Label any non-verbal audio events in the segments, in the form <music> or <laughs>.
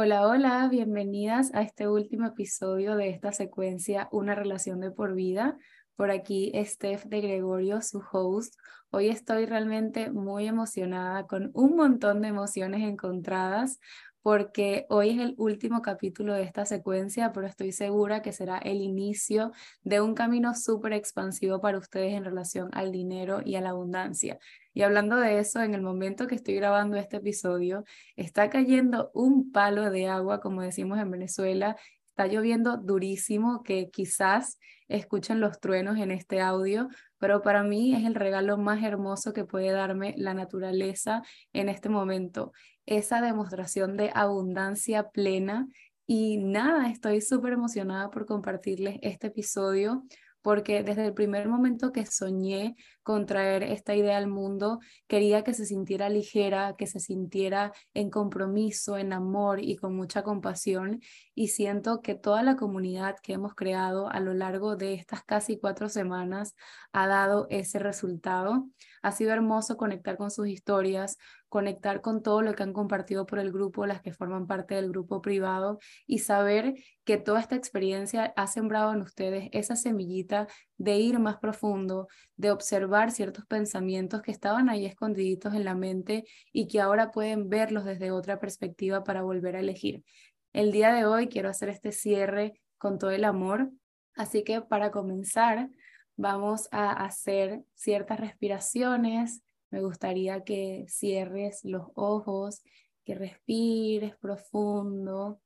Hola, hola, bienvenidas a este último episodio de esta secuencia Una relación de por vida. Por aquí, Steph de Gregorio, su host. Hoy estoy realmente muy emocionada, con un montón de emociones encontradas, porque hoy es el último capítulo de esta secuencia, pero estoy segura que será el inicio de un camino súper expansivo para ustedes en relación al dinero y a la abundancia. Y hablando de eso, en el momento que estoy grabando este episodio, está cayendo un palo de agua, como decimos en Venezuela, está lloviendo durísimo, que quizás escuchen los truenos en este audio, pero para mí es el regalo más hermoso que puede darme la naturaleza en este momento, esa demostración de abundancia plena. Y nada, estoy súper emocionada por compartirles este episodio porque desde el primer momento que soñé con traer esta idea al mundo, quería que se sintiera ligera, que se sintiera en compromiso, en amor y con mucha compasión. Y siento que toda la comunidad que hemos creado a lo largo de estas casi cuatro semanas ha dado ese resultado. Ha sido hermoso conectar con sus historias, conectar con todo lo que han compartido por el grupo, las que forman parte del grupo privado y saber que toda esta experiencia ha sembrado en ustedes esa semillita de ir más profundo, de observar ciertos pensamientos que estaban ahí escondiditos en la mente y que ahora pueden verlos desde otra perspectiva para volver a elegir. El día de hoy quiero hacer este cierre con todo el amor, así que para comenzar vamos a hacer ciertas respiraciones me gustaría que cierres los ojos, que respires profundo,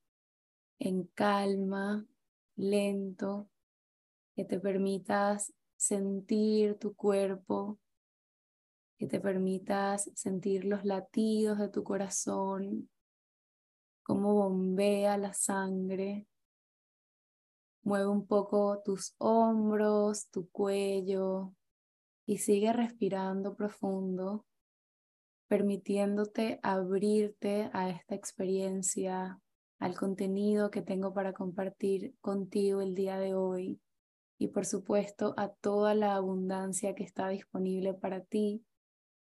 en calma, lento, que te permitas sentir tu cuerpo, que te permitas sentir los latidos de tu corazón, cómo bombea la sangre. Mueve un poco tus hombros, tu cuello, y sigue respirando profundo, permitiéndote abrirte a esta experiencia, al contenido que tengo para compartir contigo el día de hoy y por supuesto a toda la abundancia que está disponible para ti,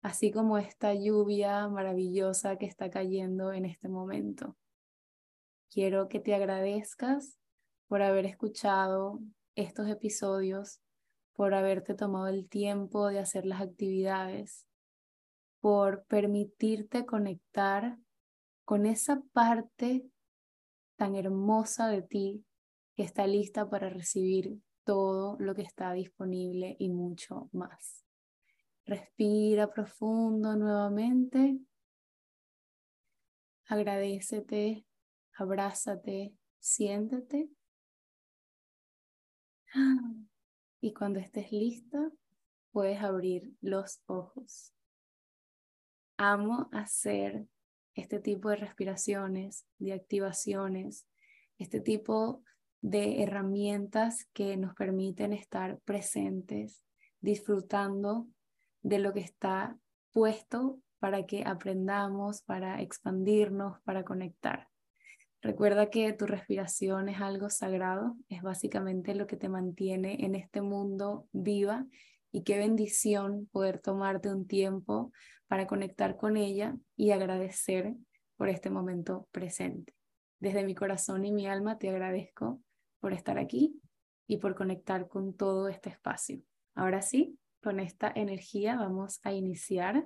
así como esta lluvia maravillosa que está cayendo en este momento. Quiero que te agradezcas por haber escuchado estos episodios por haberte tomado el tiempo de hacer las actividades, por permitirte conectar con esa parte tan hermosa de ti que está lista para recibir todo lo que está disponible y mucho más. Respira profundo nuevamente. Agradecete, abrázate, siéntete. Y cuando estés lista, puedes abrir los ojos. Amo hacer este tipo de respiraciones, de activaciones, este tipo de herramientas que nos permiten estar presentes, disfrutando de lo que está puesto para que aprendamos, para expandirnos, para conectar. Recuerda que tu respiración es algo sagrado, es básicamente lo que te mantiene en este mundo viva y qué bendición poder tomarte un tiempo para conectar con ella y agradecer por este momento presente. Desde mi corazón y mi alma te agradezco por estar aquí y por conectar con todo este espacio. Ahora sí, con esta energía vamos a iniciar.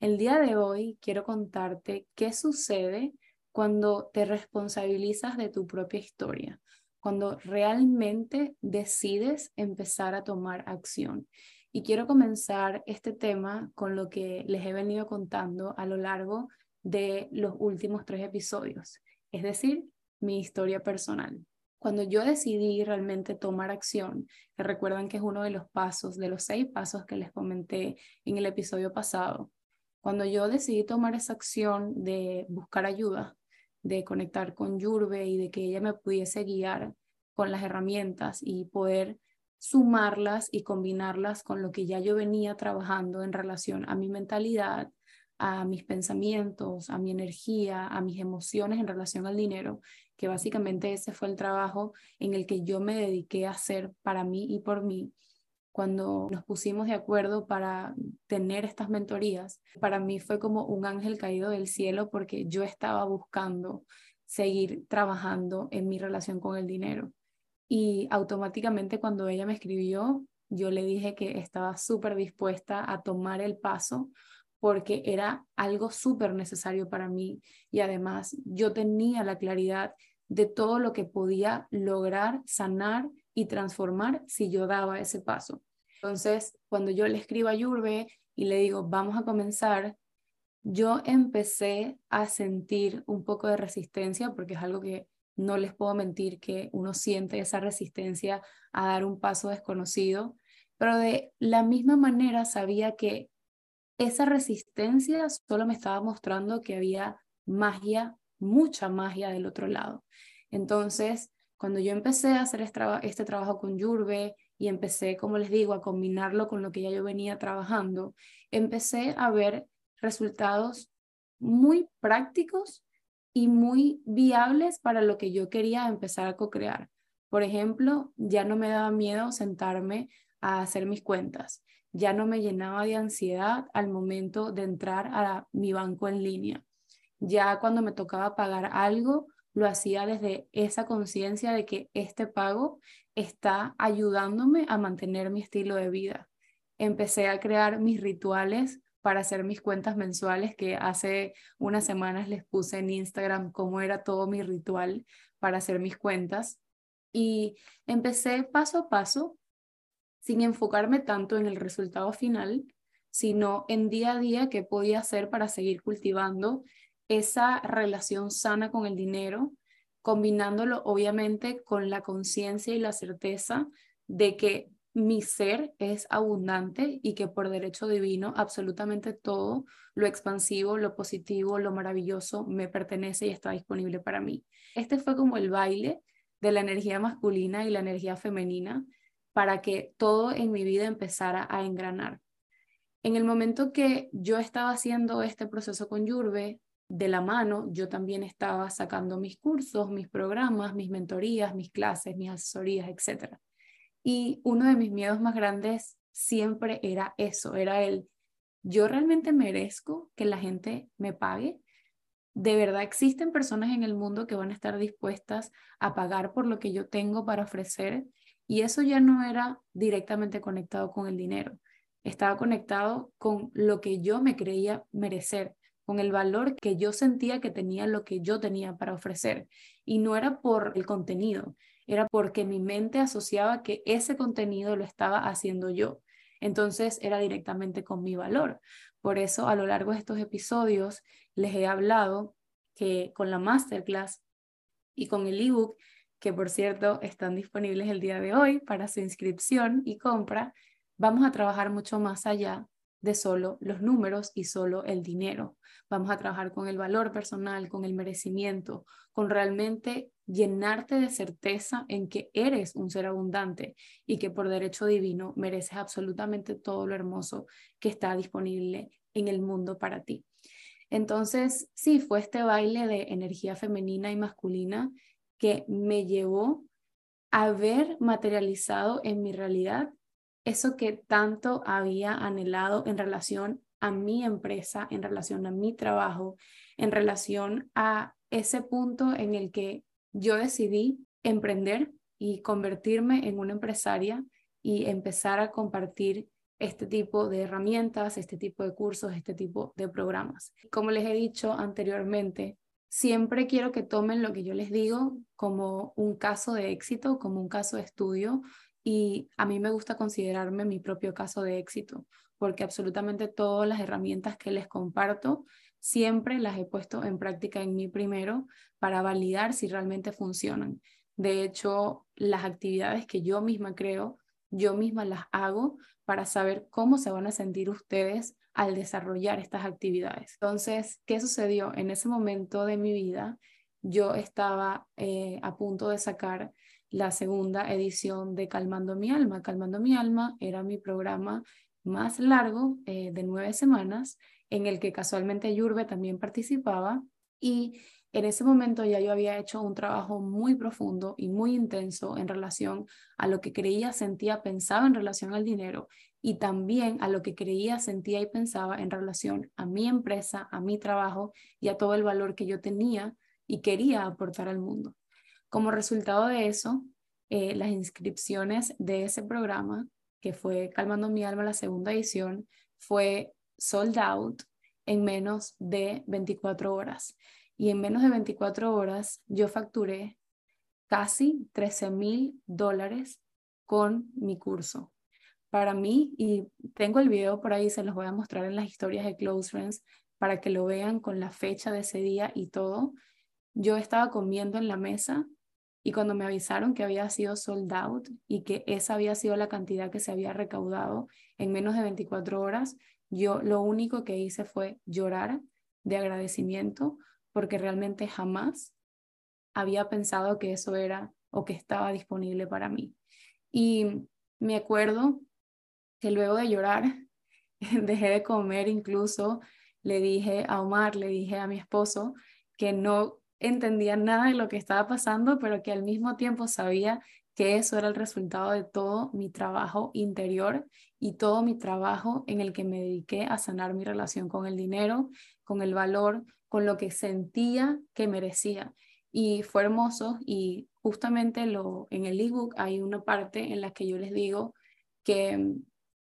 El día de hoy quiero contarte qué sucede cuando te responsabilizas de tu propia historia, cuando realmente decides empezar a tomar acción. Y quiero comenzar este tema con lo que les he venido contando a lo largo de los últimos tres episodios, es decir, mi historia personal. Cuando yo decidí realmente tomar acción, que recuerdan que es uno de los pasos, de los seis pasos que les comenté en el episodio pasado, cuando yo decidí tomar esa acción de buscar ayuda, de conectar con Yurbe y de que ella me pudiese guiar con las herramientas y poder sumarlas y combinarlas con lo que ya yo venía trabajando en relación a mi mentalidad, a mis pensamientos, a mi energía, a mis emociones en relación al dinero, que básicamente ese fue el trabajo en el que yo me dediqué a hacer para mí y por mí cuando nos pusimos de acuerdo para tener estas mentorías, para mí fue como un ángel caído del cielo porque yo estaba buscando seguir trabajando en mi relación con el dinero. Y automáticamente cuando ella me escribió, yo le dije que estaba súper dispuesta a tomar el paso porque era algo súper necesario para mí y además yo tenía la claridad de todo lo que podía lograr, sanar y transformar si yo daba ese paso. Entonces, cuando yo le escribo a Yurbe y le digo, vamos a comenzar, yo empecé a sentir un poco de resistencia porque es algo que no les puedo mentir que uno siente esa resistencia a dar un paso desconocido, pero de la misma manera sabía que esa resistencia solo me estaba mostrando que había magia, mucha magia del otro lado. Entonces, cuando yo empecé a hacer este, trabajo con Yurbe y empecé, como les digo, a combinarlo con lo que ya yo venía trabajando, empecé a ver resultados muy prácticos y muy viables para lo que yo quería empezar a co-crear. Por ejemplo, ya no me daba miedo sentarme a hacer mis cuentas, ya no me llenaba de ansiedad al momento de entrar a mi banco en línea. Ya cuando me tocaba pagar algo, lo hacía desde esa conciencia de que este pago está ayudándome a mantener mi estilo de vida. Empecé a crear mis rituales para hacer mis cuentas mensuales, que hace unas semanas les puse en Instagram cómo era todo mi ritual para hacer mis cuentas. Y empecé paso a paso, sin enfocarme tanto en el resultado final, sino en día a día qué podía hacer para seguir cultivando esa relación sana con el dinero, combinándolo obviamente con la conciencia y la certeza de que mi ser es abundante y que por derecho divino absolutamente todo lo expansivo, lo positivo, lo maravilloso me pertenece y está disponible para mí. Este fue como el baile de la energía masculina y la energía femenina para que todo en mi vida empezara a engranar. En el momento que yo estaba haciendo este proceso con Yurbe, de la mano, yo también estaba sacando mis cursos, mis programas, mis mentorías, mis clases, mis asesorías, etcétera. Y uno de mis miedos más grandes siempre era eso, era el, yo realmente merezco que la gente me pague. De verdad existen personas en el mundo que van a estar dispuestas a pagar por lo que yo tengo para ofrecer. Y eso ya no era directamente conectado con el dinero, estaba conectado con lo que yo me creía merecer, con el valor que yo sentía que tenía lo que yo tenía para ofrecer. Y no era por el contenido, era porque mi mente asociaba que ese contenido lo estaba haciendo yo. Entonces era directamente con mi valor. Por eso a lo largo de estos episodios les he hablado que con la masterclass y con el ebook, que por cierto están disponibles el día de hoy para su inscripción y compra, vamos a trabajar mucho más allá de solo los números y solo el dinero. Vamos a trabajar con el valor personal, con el merecimiento, con realmente llenarte de certeza en que eres un ser abundante y que por derecho divino mereces absolutamente todo lo hermoso que está disponible en el mundo para ti. Entonces, sí, fue este baile de energía femenina y masculina que me llevó a ver materializado en mi realidad eso que tanto había anhelado en relación a mi empresa, en relación a mi trabajo, en relación a ese punto en el que yo decidí emprender y convertirme en una empresaria y empezar a compartir este tipo de herramientas, este tipo de cursos, este tipo de programas. Como les he dicho anteriormente, siempre quiero que tomen lo que yo les digo como un caso de éxito, como un caso de estudio, y a mí me gusta considerarme mi propio caso de éxito, porque absolutamente todas las herramientas que les comparto siempre las he puesto en práctica en mí primero para validar si realmente funcionan. De hecho, las actividades que yo misma creo, yo misma las hago para saber cómo se van a sentir ustedes al desarrollar estas actividades. Entonces, ¿qué sucedió? En ese momento de mi vida, yo estaba eh, a punto de sacar la segunda edición de Calmando mi alma. Calmando mi alma era mi programa más largo eh, de nueve semanas en el que casualmente Yurbe también participaba y en ese momento ya yo había hecho un trabajo muy profundo y muy intenso en relación a lo que creía, sentía, pensaba en relación al dinero y también a lo que creía, sentía y pensaba en relación a mi empresa, a mi trabajo y a todo el valor que yo tenía y quería aportar al mundo. Como resultado de eso, eh, las inscripciones de ese programa, que fue Calmando mi alma, la segunda edición, fue sold out en menos de 24 horas. Y en menos de 24 horas yo facturé casi 13 mil dólares con mi curso. Para mí, y tengo el video por ahí, se los voy a mostrar en las historias de Close Friends para que lo vean con la fecha de ese día y todo. Yo estaba comiendo en la mesa y cuando me avisaron que había sido sold out y que esa había sido la cantidad que se había recaudado en menos de 24 horas, yo lo único que hice fue llorar de agradecimiento porque realmente jamás había pensado que eso era o que estaba disponible para mí. Y me acuerdo que luego de llorar, <laughs> dejé de comer incluso, le dije a Omar, le dije a mi esposo que no entendía nada de lo que estaba pasando, pero que al mismo tiempo sabía que eso era el resultado de todo mi trabajo interior y todo mi trabajo en el que me dediqué a sanar mi relación con el dinero, con el valor, con lo que sentía que merecía. Y fue hermoso y justamente lo, en el ebook hay una parte en la que yo les digo que mm,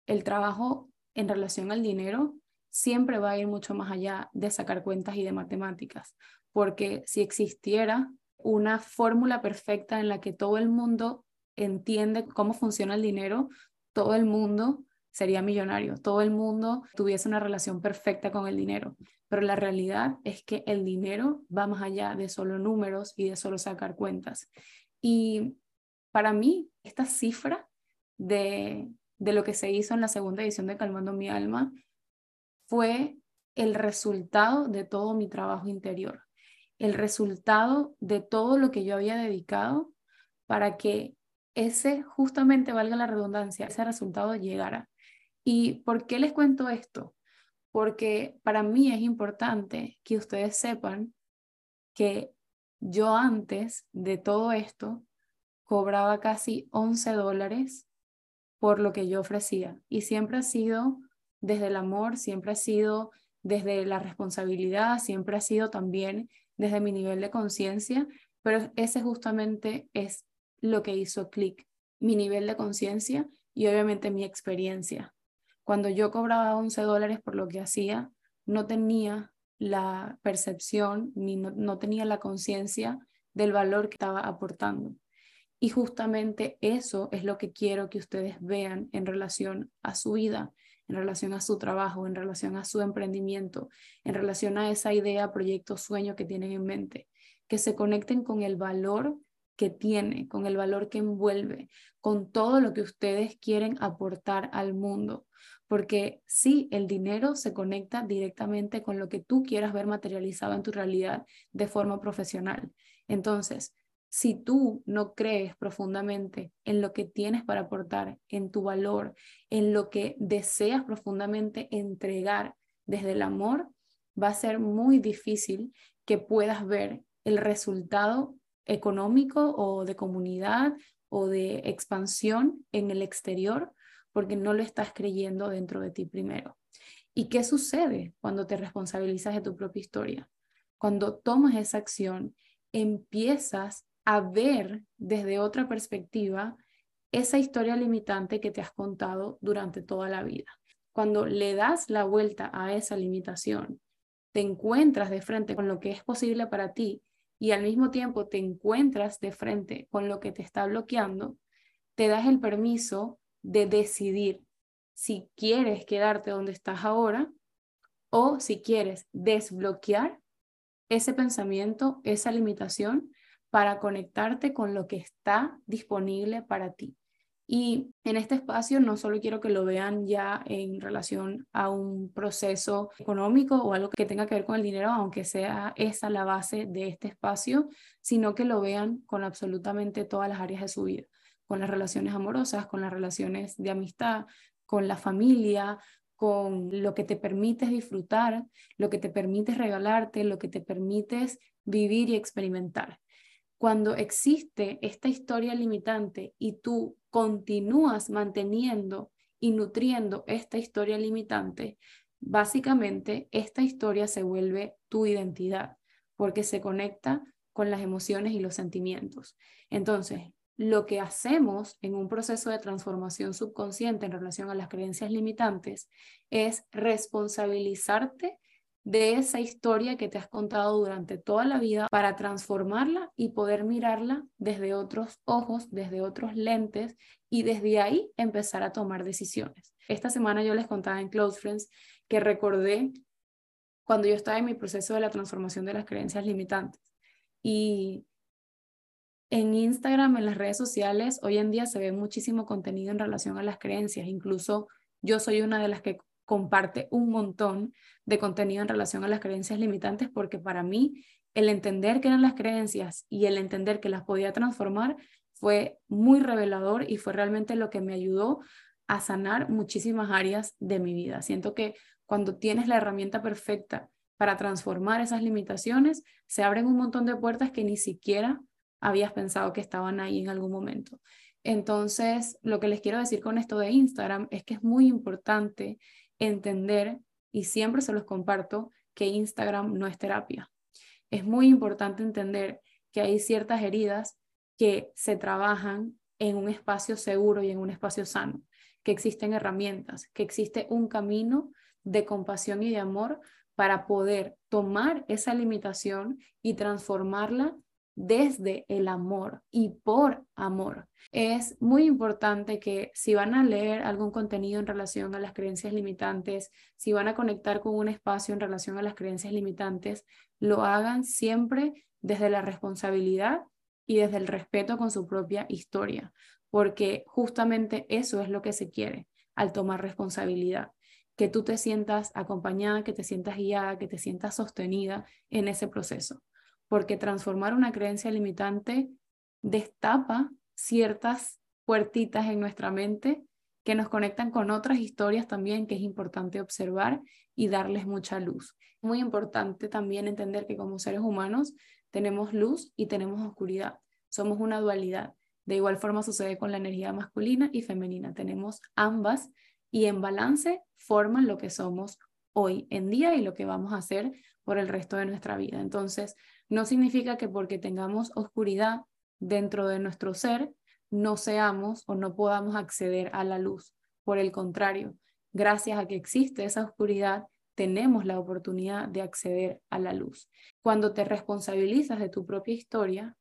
el trabajo en relación al dinero siempre va a ir mucho más allá de sacar cuentas y de matemáticas, porque si existiera una fórmula perfecta en la que todo el mundo entiende cómo funciona el dinero, todo el mundo sería millonario, todo el mundo tuviese una relación perfecta con el dinero. Pero la realidad es que el dinero va más allá de solo números y de solo sacar cuentas. Y para mí, esta cifra de, de lo que se hizo en la segunda edición de Calmando mi alma fue el resultado de todo mi trabajo interior el resultado de todo lo que yo había dedicado para que ese, justamente valga la redundancia, ese resultado llegara. ¿Y por qué les cuento esto? Porque para mí es importante que ustedes sepan que yo antes de todo esto cobraba casi 11 dólares por lo que yo ofrecía. Y siempre ha sido desde el amor, siempre ha sido desde la responsabilidad, siempre ha sido también desde mi nivel de conciencia, pero ese justamente es lo que hizo clic, mi nivel de conciencia y obviamente mi experiencia. Cuando yo cobraba 11 dólares por lo que hacía, no tenía la percepción ni no, tenía la conciencia del valor que estaba aportando. Y justamente eso es lo que quiero que ustedes vean en relación a su vida, en relación a su trabajo, en relación a su emprendimiento, en relación a esa idea, proyecto, sueño que tienen en mente, que se conecten con el valor que tiene, con el valor que envuelve, con todo lo que ustedes quieren aportar al mundo. Porque sí, el dinero se conecta directamente con lo que tú quieras ver materializado en tu realidad de forma profesional. Entonces, si tú no crees profundamente en lo que tienes para aportar, en tu valor, en lo que deseas profundamente entregar desde el amor, va a ser muy difícil que puedas ver el resultado económico o de comunidad o de expansión en el exterior porque no lo estás creyendo dentro de ti primero. ¿Y qué sucede cuando te responsabilizas de tu propia historia? Cuando tomas esa acción, empiezas a ver desde otra perspectiva esa historia limitante que te has contado durante toda la vida. Cuando le das la vuelta a esa limitación, te encuentras de frente con lo que es posible para ti y al mismo tiempo te encuentras de frente con lo que te está bloqueando, te das el permiso de decidir si quieres quedarte donde estás ahora o si quieres desbloquear ese pensamiento, esa limitación para conectarte con lo que está disponible para ti. Y en este espacio no solo quiero que lo vean ya en relación a un proceso económico o algo que tenga que ver con el dinero, aunque sea esa la base de este espacio, sino que lo vean con absolutamente todas las áreas de su vida, con las relaciones amorosas, con las relaciones de amistad, con la familia, con lo que te permites disfrutar, lo que te permites regalarte, lo que te permites vivir y experimentar cuando existe esta historia limitante y tú continúas manteniendo y nutriendo esta historia limitante, básicamente esta historia se vuelve tu identidad. porque se conecta con las emociones y los sentimientos. Entonces, lo que hacemos en un proceso de transformación subconsciente en relación a las creencias limitantes es responsabilizarte de esa historia que te has contado durante toda la vida para transformarla y poder mirarla desde otros ojos, desde otros lentes y desde ahí empezar a tomar decisiones. Esta semana yo les contaba en Close Friends que recordé cuando yo estaba en mi proceso de la transformación de las creencias limitantes y en Instagram, en las redes sociales, hoy en día se ve muchísimo contenido en relación a las creencias. Incluso yo soy una de las que comparte un montón de contenido en relación a las creencias limitantes porque para mí el entender qué eran las creencias y el entender que las podía transformar fue muy revelador y fue realmente lo que me ayudó a sanar muchísimas áreas de mi vida. Siento que cuando tienes la herramienta perfecta para transformar esas limitaciones, se abren un montón de puertas que ni siquiera habías pensado que estaban ahí en algún momento. Entonces, lo que les quiero decir con esto de Instagram es que es muy importante entender, y siempre se los comparto, que Instagram no es terapia. Es muy importante entender que hay ciertas heridas que se trabajan en un espacio seguro y en un espacio sano, que existen herramientas, que existe un camino de compasión y de amor para poder tomar esa limitación y transformarla desde el amor y por amor. Es muy importante que si van a leer algún contenido en relación a las creencias limitantes, si van a conectar con un espacio en relación a las creencias limitantes, lo hagan siempre desde la responsabilidad y desde el respeto con su propia historia, porque justamente eso es lo que se quiere al tomar responsabilidad, que tú te sientas acompañada, que te sientas guiada, que te sientas sostenida en ese proceso porque transformar una creencia limitante destapa ciertas puertitas en nuestra mente que nos conectan con otras historias también que es importante observar y darles mucha luz. Muy importante también entender que como seres humanos tenemos luz y tenemos oscuridad. Somos una dualidad. De igual forma sucede con la energía masculina y femenina. Tenemos ambas y en balance forman lo que somos hoy en día y lo que vamos a hacer por el resto de nuestra vida. Entonces, no significa que porque tengamos oscuridad dentro de nuestro ser, no seamos o no podamos acceder a la luz. Por el contrario, gracias a que existe esa oscuridad, tenemos la oportunidad de acceder a la luz. Cuando te responsabilizas de tu propia historia,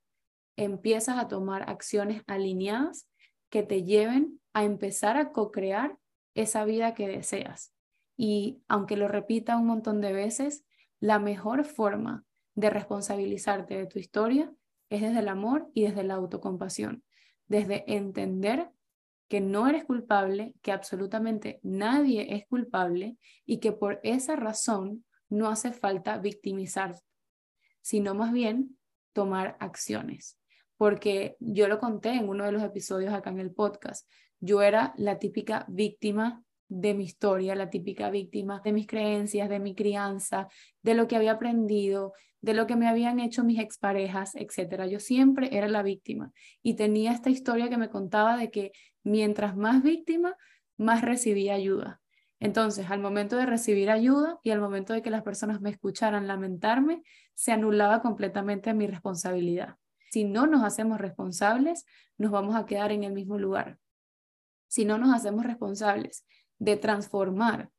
empiezas a tomar acciones alineadas que te lleven a empezar a co-crear esa vida que deseas. Y aunque lo repita un montón de veces, la mejor forma de responsabilizarte de tu historia es desde el amor y desde la autocompasión, desde entender que no eres culpable, que absolutamente nadie es culpable y que por esa razón no hace falta victimizarte, sino más bien tomar acciones. Porque yo lo conté en uno de los episodios acá en el podcast, yo era la típica víctima de mi historia, la típica víctima de mis creencias, de mi crianza, de lo que había aprendido, de lo que me habían hecho mis exparejas, etcétera. Yo siempre era la víctima y tenía esta historia que me contaba de que mientras más víctima, más recibía ayuda. Entonces, al momento de recibir ayuda y al momento de que las personas me escucharan lamentarme, se anulaba completamente mi responsabilidad. Si no nos hacemos responsables, nos vamos a quedar en el mismo lugar. Si no nos hacemos responsables de transformar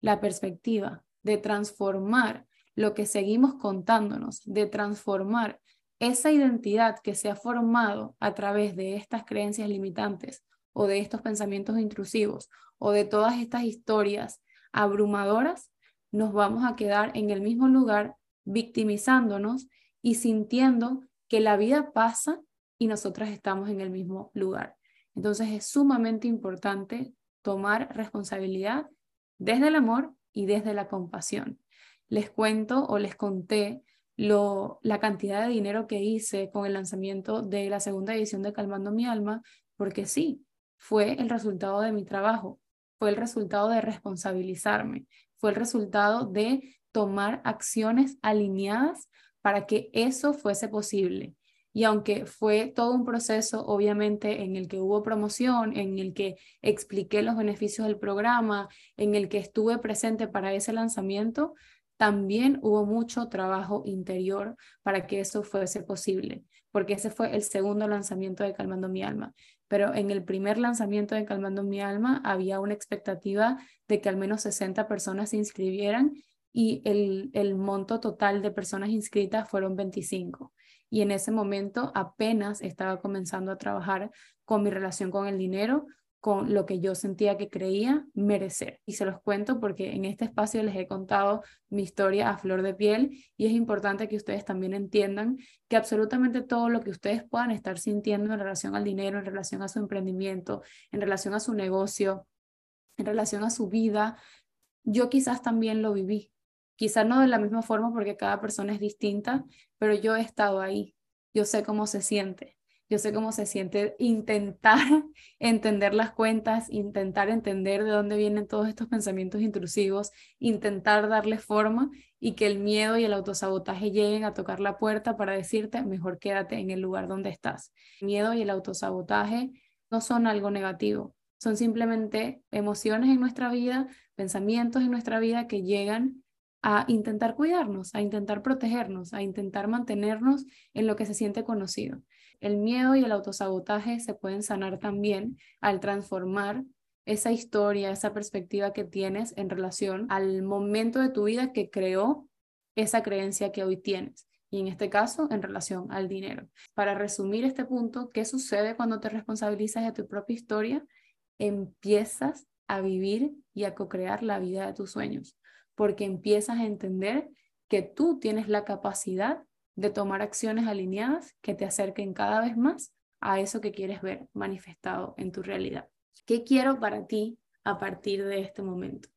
la perspectiva, de transformar lo que seguimos contándonos, de transformar esa identidad que se ha formado a través de estas creencias limitantes o de estos pensamientos intrusivos o de todas estas historias abrumadoras, nos vamos a quedar en el mismo lugar victimizándonos y sintiendo que la vida pasa y nosotras estamos en el mismo lugar. Entonces es sumamente importante tomar responsabilidad desde el amor y desde la compasión. Les cuento o les conté lo, la cantidad de dinero que hice con el lanzamiento de la segunda edición de Calmando mi alma, porque sí, fue el resultado de mi trabajo, fue el resultado de responsabilizarme, fue el resultado de tomar acciones alineadas para que eso fuese posible. Y aunque fue todo un proceso, obviamente, en el que hubo promoción, en el que expliqué los beneficios del programa, en el que estuve presente para ese lanzamiento, también hubo mucho trabajo interior para que eso fuese posible, porque ese fue el segundo lanzamiento de Calmando mi alma. Pero en el primer lanzamiento de Calmando mi alma había una expectativa de que al menos 60 personas se inscribieran y el, el monto total de personas inscritas fueron 25. Y en ese momento apenas estaba comenzando a trabajar con mi relación con el dinero, con lo que yo sentía que creía merecer. Y se los cuento porque en este espacio les he contado mi historia a flor de piel y es importante que ustedes también entiendan que absolutamente todo lo que ustedes puedan estar sintiendo en relación al dinero, en relación a su emprendimiento, en relación a su negocio, en relación a su vida, yo quizás también lo viví. Quizás no de la misma forma porque cada persona es distinta, pero yo he estado ahí. Yo sé cómo se siente. Yo sé cómo se siente intentar <laughs> entender las cuentas, intentar entender de dónde vienen todos estos pensamientos intrusivos, intentar darle forma y que el miedo y el autosabotaje lleguen a tocar la puerta para decirte, mejor quédate en el lugar donde estás. El miedo y el autosabotaje no son algo negativo, son simplemente emociones en nuestra vida, pensamientos en nuestra vida que llegan a intentar cuidarnos, a intentar protegernos, a intentar mantenernos en lo que se siente conocido. El miedo y el autosabotaje se pueden sanar también al transformar esa historia, esa perspectiva que tienes en relación al momento de tu vida que creó esa creencia que hoy tienes. Y en este caso, en relación al dinero. Para resumir este punto, ¿qué sucede cuando te responsabilizas de tu propia historia? Empiezas a vivir y a co-crear la vida de tus sueños, porque empiezas a entender que tú tienes la capacidad de tomar acciones alineadas que te acerquen cada vez más a eso que quieres ver manifestado en tu realidad. ¿Qué quiero para ti a partir de este momento?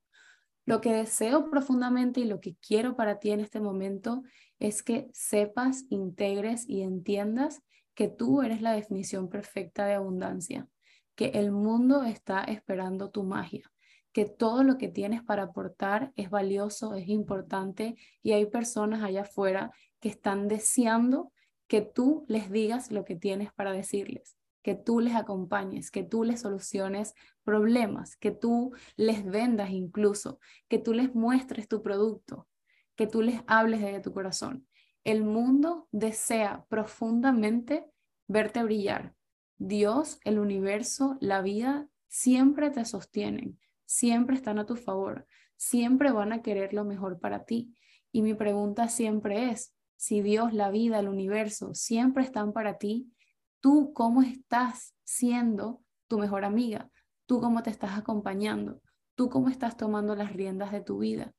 Lo que deseo profundamente y lo que quiero para ti en este momento es que sepas, integres y entiendas que tú eres la definición perfecta de abundancia, que el mundo está esperando tu magia, que todo lo que tienes para aportar es valioso, es importante y hay personas allá afuera que están deseando que tú les digas lo que tienes para decirles, que tú les acompañes, que tú les soluciones problemas, que tú les vendas incluso, que tú les muestres tu producto, que tú les hables desde tu corazón. El mundo desea profundamente verte brillar. Dios, el universo, la vida siempre te sostienen, siempre están a tu favor, siempre van a querer lo mejor para ti. Y mi pregunta siempre es, si Dios, la vida, el universo siempre están para ti, tú cómo estás siendo tu mejor amiga, tú cómo te estás acompañando, tú cómo estás tomando las riendas de tu vida,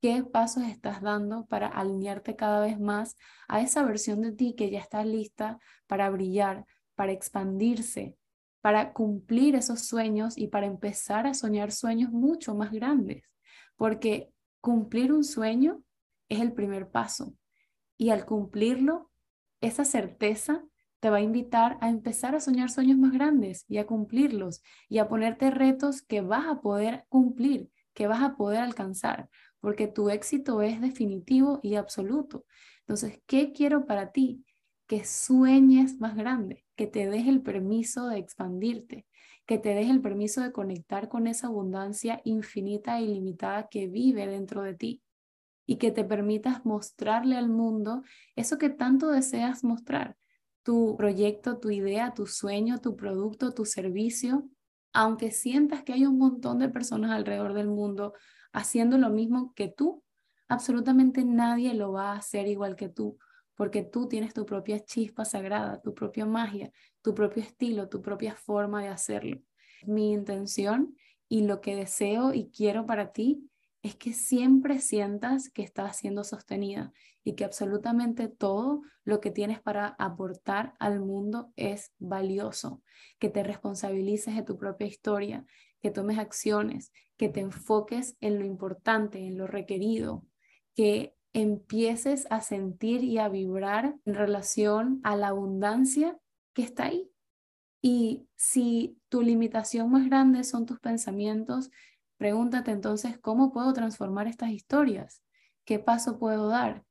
qué pasos estás dando para alinearte cada vez más a esa versión de ti que ya está lista para brillar, para expandirse, para cumplir esos sueños y para empezar a soñar sueños mucho más grandes, porque cumplir un sueño es el primer paso y al cumplirlo, esa certeza te va a invitar a empezar a soñar sueños más grandes y a cumplirlos y a ponerte retos que vas a poder cumplir, que vas a poder alcanzar, porque tu éxito es definitivo y absoluto. Entonces, ¿qué quiero para ti? Que sueñes más grande, que te des el permiso de expandirte, que te des el permiso de conectar con esa abundancia infinita e ilimitada que vive dentro de ti y que te permitas mostrarle al mundo eso que tanto deseas mostrar, tu proyecto, tu idea, tu sueño, tu producto, tu servicio, aunque sientas que hay un montón de personas alrededor del mundo haciendo lo mismo que tú, absolutamente nadie lo va a hacer igual que tú, porque tú tienes tu propia chispa sagrada, tu propia magia, tu propio estilo, tu propia forma de hacerlo. Mi intención y lo que deseo y quiero para ti es que siempre sientas que estás siendo sostenida y que absolutamente todo lo que tienes para aportar al mundo es valioso, que te responsabilices de tu propia historia, que tomes acciones, que te enfoques en lo importante, en lo requerido, que empieces a sentir y a vibrar en relación a la abundancia que está ahí. Y si tu limitación más grande son tus pensamientos, Pregúntate entonces, ¿cómo puedo transformar estas historias? ¿Qué paso puedo dar?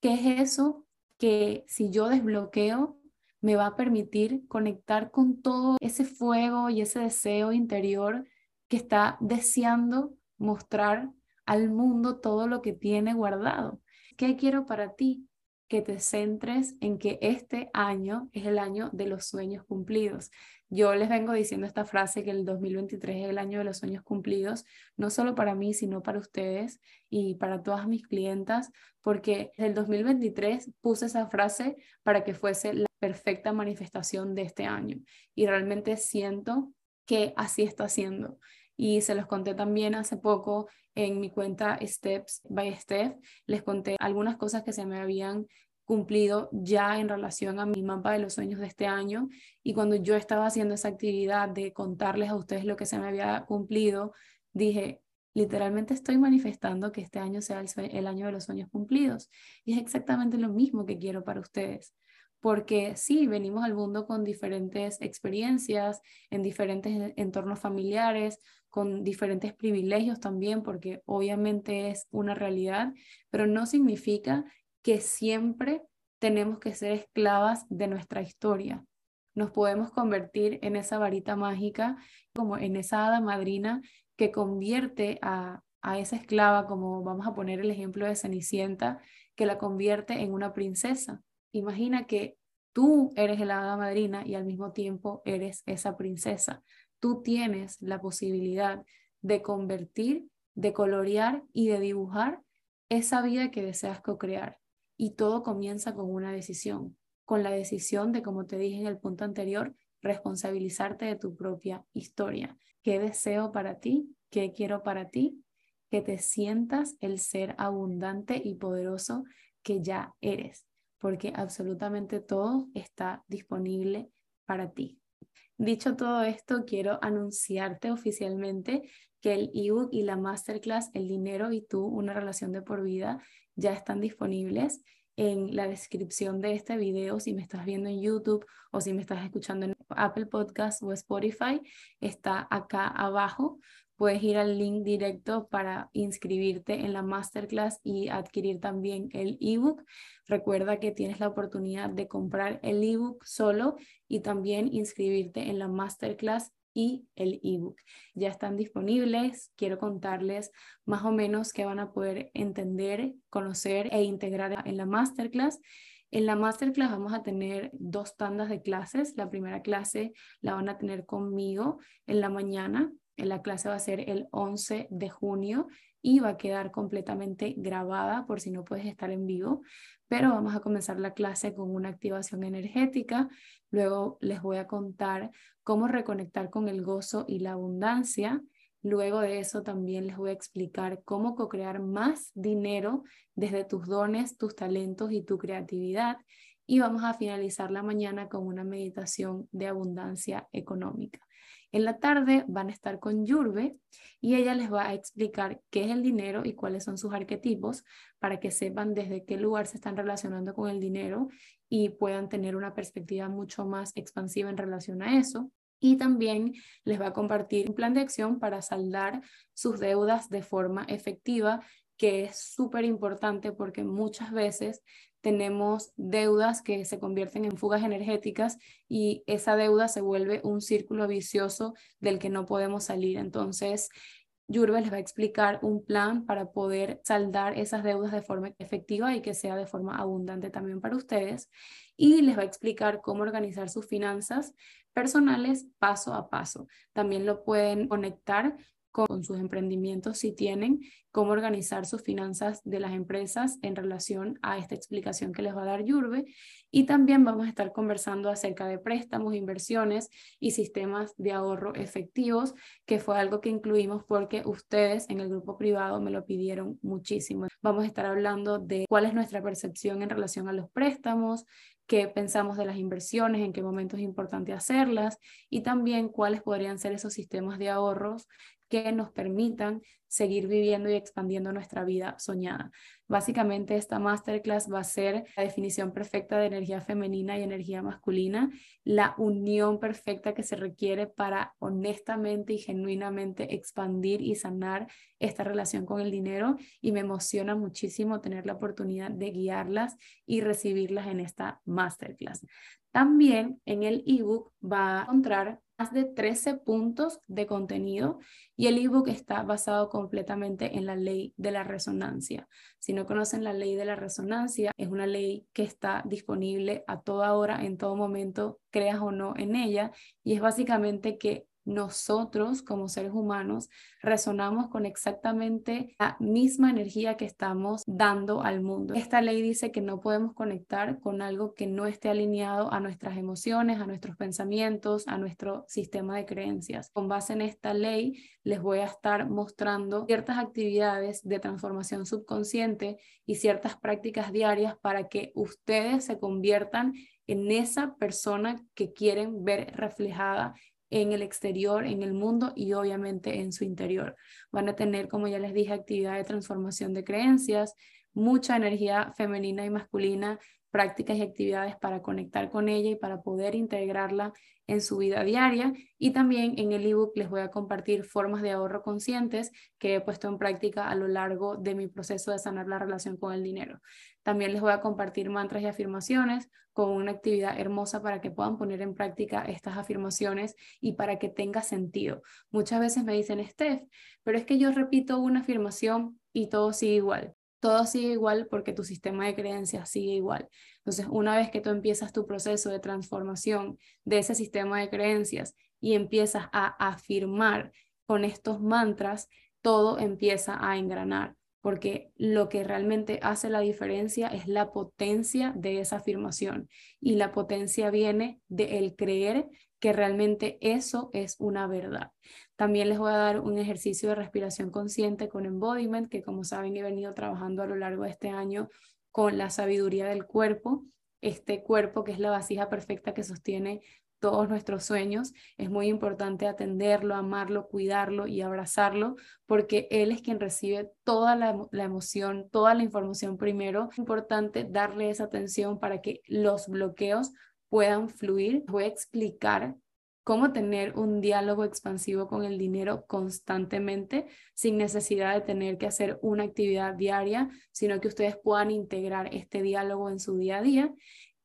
¿Qué es eso que si yo desbloqueo me va a permitir conectar con todo ese fuego y ese deseo interior que está deseando mostrar al mundo todo lo que tiene guardado. ¿Qué quiero para ti? Que te centres en que este año es el año de los sueños cumplidos. Yo les vengo diciendo esta frase que el 2023 es el año de los sueños cumplidos, no solo para mí, sino para ustedes y para todas mis clientas, porque el 2023 puse esa frase para que fuese la perfecta manifestación de este año y realmente siento que así está siendo. Y se los conté también hace poco en mi cuenta Steps by Step. Les conté algunas cosas que se me habían cumplido ya en relación a mi mapa de los sueños de este año. Y cuando yo estaba haciendo esa actividad de contarles a ustedes lo que se me había cumplido, dije, literalmente estoy manifestando que este año sea el, el año de los sueños cumplidos. Y es exactamente lo mismo que quiero para ustedes porque sí, venimos al mundo con diferentes experiencias, en diferentes entornos familiares, con diferentes privilegios también, porque obviamente es una realidad, pero no significa que siempre tenemos que ser esclavas de nuestra historia. Nos podemos convertir en esa varita mágica, como en esa hada madrina que convierte a, a esa esclava, como vamos a poner el ejemplo de Cenicienta, que la convierte en una princesa Imagina que tú eres la hada madrina y al mismo tiempo eres esa princesa. Tú tienes la posibilidad de convertir, de colorear y de dibujar esa vida que deseas co-crear. Y todo comienza con una decisión, con la decisión de, como te dije en el punto anterior, responsabilizarte de tu propia historia. ¿Qué deseo para ti? ¿Qué quiero para ti? Que te sientas el ser abundante y poderoso que ya eres porque absolutamente todo está disponible para ti. Dicho todo esto, quiero anunciarte oficialmente que el ebook y la masterclass El dinero y tú, una relación de por vida, ya están disponibles en la descripción de este video. Si me estás viendo en YouTube o si me estás escuchando en Apple Podcast o Spotify, está acá abajo puedes ir al link directo para inscribirte en la masterclass y adquirir también el ebook. Recuerda que tienes la oportunidad de comprar el ebook solo y también inscribirte en la masterclass y el ebook. Ya están disponibles. Quiero contarles más o menos qué van a poder entender, conocer e integrar en la masterclass. En la masterclass vamos a tener dos tandas de clases. La primera clase la van a tener conmigo en la mañana la clase va a ser el 11 de junio y va a quedar completamente grabada por si no puedes estar en vivo, pero vamos a comenzar la clase con una activación energética. Luego les voy a contar cómo reconectar con el gozo y la abundancia. Luego de eso también les voy a explicar cómo co-crear más dinero desde tus dones, tus talentos y tu creatividad. Y vamos a finalizar la mañana con una meditación de abundancia económica. En la tarde van a estar con Yurbe y ella les va a explicar qué es el dinero y cuáles son sus arquetipos para que sepan desde qué lugar se están relacionando con el dinero y puedan tener una perspectiva mucho más expansiva en relación a eso. Y también les va a compartir un plan de acción para saldar sus deudas de forma efectiva que es súper importante porque muchas veces tenemos deudas que se convierten en fugas energéticas y esa deuda se vuelve un círculo vicioso del que no podemos salir. Entonces, Yurbe les va a explicar un plan para poder saldar esas deudas de forma efectiva y que sea de forma abundante también para ustedes. Y les va a explicar cómo organizar sus finanzas personales paso a paso. También lo pueden conectar con sus emprendimientos si tienen, cómo organizar sus finanzas de las empresas en relación a esta explicación que les va a dar Yurbe. Y también vamos a estar conversando acerca de préstamos, inversiones y sistemas de ahorro efectivos, que fue algo que incluimos porque ustedes en el grupo privado me lo pidieron muchísimo. Vamos a estar hablando de cuál es nuestra percepción en relación a los préstamos, qué pensamos de las inversiones, en qué momento es importante hacerlas y también cuáles podrían ser esos sistemas de ahorros que nos permitan seguir viviendo y expandiendo nuestra vida soñada. Básicamente esta masterclass va a ser la definición perfecta de energía femenina y energía masculina, la unión perfecta que se requiere para honestamente y genuinamente expandir y sanar esta relación con el dinero y me emociona muchísimo tener la oportunidad de guiarlas y recibirlas en esta masterclass. También en el ebook va a encontrar más de 13 puntos de contenido y el ebook está basado completamente en la ley de la resonancia. Si no conocen la ley de la resonancia, es una ley que está disponible a toda hora, en todo momento, creas o no en ella, y es básicamente que nosotros como seres humanos resonamos con exactamente la misma energía que estamos dando al mundo. Esta ley dice que no podemos conectar con algo que no esté alineado a nuestras emociones, a nuestros pensamientos, a nuestro sistema de creencias. Con base en esta ley, les voy a estar mostrando ciertas actividades de transformación subconsciente y ciertas prácticas diarias para que ustedes se conviertan en esa persona que quieren ver reflejada en el exterior, en el mundo y obviamente en su interior. Van a tener, como ya les dije, actividad de transformación de creencias, mucha energía femenina y masculina, prácticas y actividades para conectar con ella y para poder integrarla en su vida diaria. Y también en el ebook les voy a compartir formas de ahorro conscientes que he puesto en práctica a lo largo de mi proceso de sanar la relación con el dinero. También les voy a compartir mantras y afirmaciones con una actividad hermosa para que puedan poner en práctica estas afirmaciones y para que tenga sentido. Muchas veces me dicen, Steph, pero es que yo repito una afirmación y todo sigue igual. Todo sigue igual porque tu sistema de creencias sigue igual. Entonces, una vez que tú empiezas tu proceso de transformación de ese sistema de creencias y empiezas a afirmar con estos mantras, todo empieza a engranar porque lo que realmente hace la diferencia es la potencia de esa afirmación y la potencia viene de el creer que realmente eso es una verdad. También les voy a dar un ejercicio de respiración consciente con embodiment, que como saben he venido trabajando a lo largo de este año con la sabiduría del cuerpo, este cuerpo que es la vasija perfecta que sostiene todos nuestros sueños, es muy importante atenderlo, amarlo, cuidarlo y abrazarlo, porque Él es quien recibe toda la, emoción, toda la información primero. Es importante darle esa atención para que los bloqueos puedan fluir. Voy a explicar cómo tener un diálogo expansivo con el dinero constantemente sin necesidad de tener que hacer una actividad diaria, sino que ustedes puedan integrar este diálogo en su día a día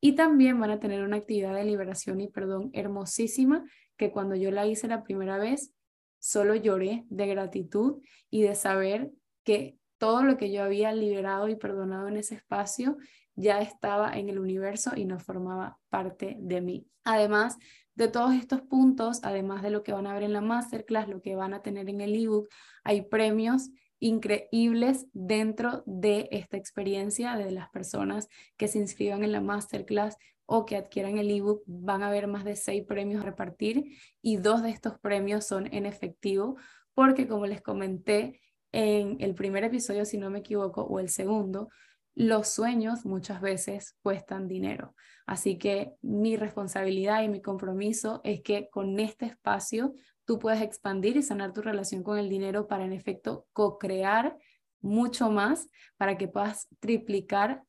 y también van a tener una actividad de liberación y perdón hermosísima que cuando yo la hice la primera vez, solo lloré de gratitud y de saber que todo lo que yo había liberado y perdonado en ese espacio ya estaba en el universo y no formaba parte de mí. Además de todos estos puntos, además de lo que van a ver en la masterclass, lo que van a tener en el ebook, hay premios increíbles dentro de esta experiencia de las personas que se inscriban en la masterclass o que adquieran el ebook. Van a haber más de seis premios a repartir y dos de estos premios son en efectivo porque como les comenté en el primer episodio, si no me equivoco, o el segundo, los sueños muchas veces cuestan dinero. Así que mi responsabilidad y mi compromiso es que con este espacio tú puedes expandir y sanar tu relación con el dinero para en efecto co-crear mucho más, para que puedas triplicar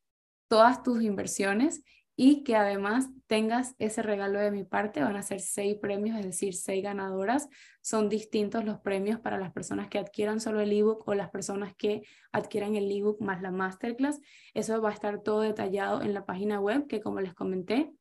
todas tus inversiones y que además tengas ese regalo de mi parte. Van a ser seis premios, es decir, seis ganadoras. Son distintos los premios para las personas que adquieran solo el ebook o las personas que adquieran el ebook más la masterclass. Eso va a estar todo detallado en la página web que como les comenté,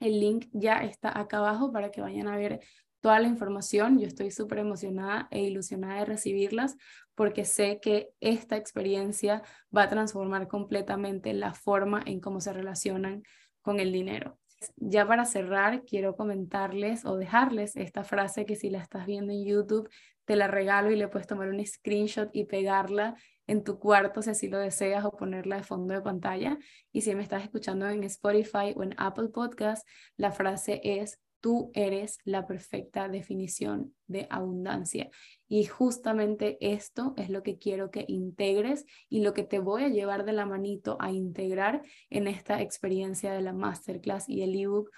el link ya está acá abajo para que vayan a ver toda la información. Yo estoy súper emocionada e ilusionada de recibirlas porque sé que esta experiencia va a transformar completamente la forma en cómo se relacionan con el dinero. Ya para cerrar, quiero comentarles o dejarles esta frase que si la estás viendo en YouTube, te la regalo y le puedes tomar un screenshot y pegarla en tu cuarto si así lo deseas o ponerla de fondo de pantalla. Y si me estás escuchando en Spotify o en Apple Podcast, la frase es Tú eres la perfecta definición de abundancia. Y justamente esto es lo que quiero que integres y lo que te voy a llevar de la manito a integrar en esta experiencia de la masterclass y el ebook.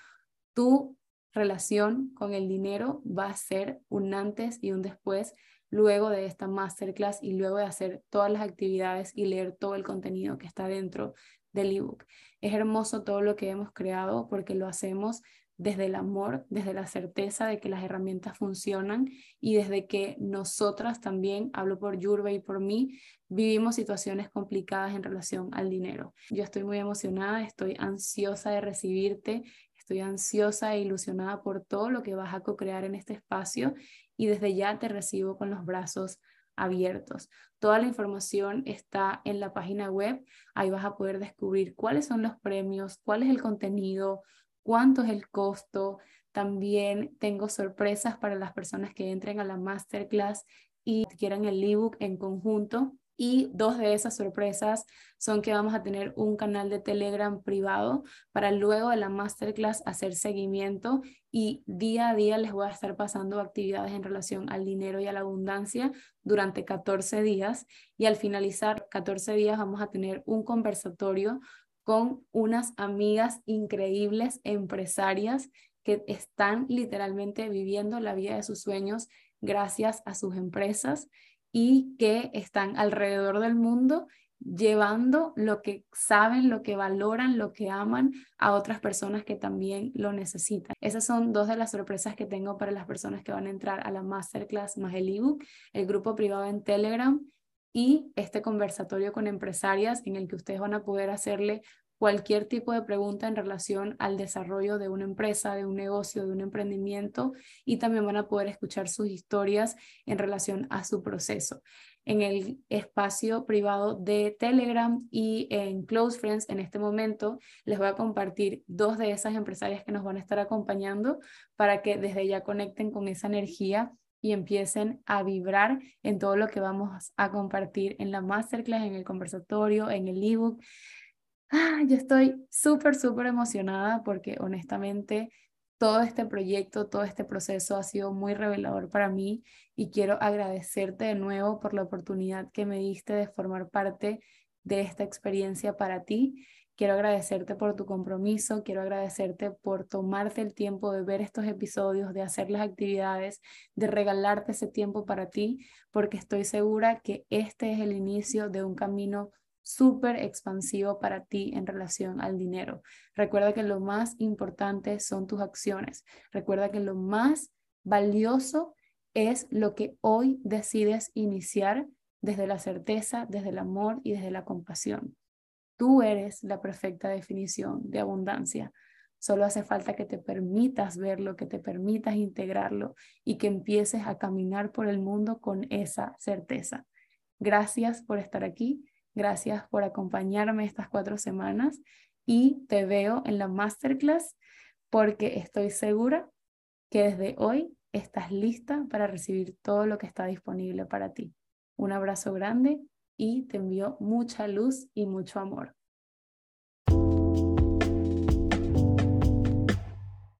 Tu relación con el dinero va a ser un antes y un después luego de esta masterclass y luego de hacer todas las actividades y leer todo el contenido que está dentro del ebook. Es hermoso todo lo que hemos creado porque lo hacemos desde el amor, desde la certeza de que las herramientas funcionan y desde que nosotras también, hablo por Yurbe y por mí, vivimos situaciones complicadas en relación al dinero. Yo estoy muy emocionada, estoy ansiosa de recibirte, estoy ansiosa e ilusionada por todo lo que vas a co-crear en este espacio y desde ya te recibo con los brazos abiertos. Toda la información está en la página web. Ahí vas a poder descubrir cuáles son los premios, cuál es el contenido, cuánto es el costo. También tengo sorpresas para las personas que entren a la masterclass y quieran el ebook en conjunto. Y dos de esas sorpresas son que vamos a tener un canal de Telegram privado para luego de la masterclass hacer seguimiento y día a día les voy a estar pasando actividades en relación al dinero y a la abundancia durante 14 días. Y al finalizar 14 días vamos a tener un conversatorio con unas amigas increíbles empresarias que están literalmente viviendo la vida de sus sueños gracias a sus empresas y que están alrededor del mundo llevando lo que saben, lo que valoran, lo que aman a otras personas que también lo necesitan. Esas son dos de las sorpresas que tengo para las personas que van a entrar a la masterclass más el ebook, el grupo privado en Telegram y este conversatorio con empresarias en el que ustedes van a poder hacerle cualquier tipo de pregunta en relación al desarrollo de una empresa, de un negocio, de un emprendimiento y también van a poder escuchar sus historias en relación a su proceso. En el espacio privado de Telegram y en Close Friends en este momento les voy a compartir dos de esas empresarias que nos van a estar acompañando para que desde ya conecten con esa energía y empiecen a vibrar en todo lo que vamos a compartir en la masterclass, en el conversatorio, en el ebook. Ah, yo estoy súper, súper emocionada porque honestamente todo este proyecto, todo este proceso ha sido muy revelador para mí y quiero agradecerte de nuevo por la oportunidad que me diste de formar parte de esta experiencia para ti. Quiero agradecerte por tu compromiso, quiero agradecerte por tomarte el tiempo de ver estos episodios, de hacer las actividades, de regalarte ese tiempo para ti, porque estoy segura que este es el inicio de un camino súper expansivo para ti en relación al dinero. Recuerda que lo más importante son tus acciones. Recuerda que lo más valioso es lo que hoy decides iniciar desde la certeza, desde el amor y desde la compasión. Tú eres la perfecta definición de abundancia. Solo hace falta que te permitas verlo, que te permitas integrarlo y que empieces a caminar por el mundo con esa certeza. Gracias por estar aquí. Gracias por acompañarme estas cuatro semanas y te veo en la masterclass porque estoy segura que desde hoy estás lista para recibir todo lo que está disponible para ti. Un abrazo grande y te envío mucha luz y mucho amor.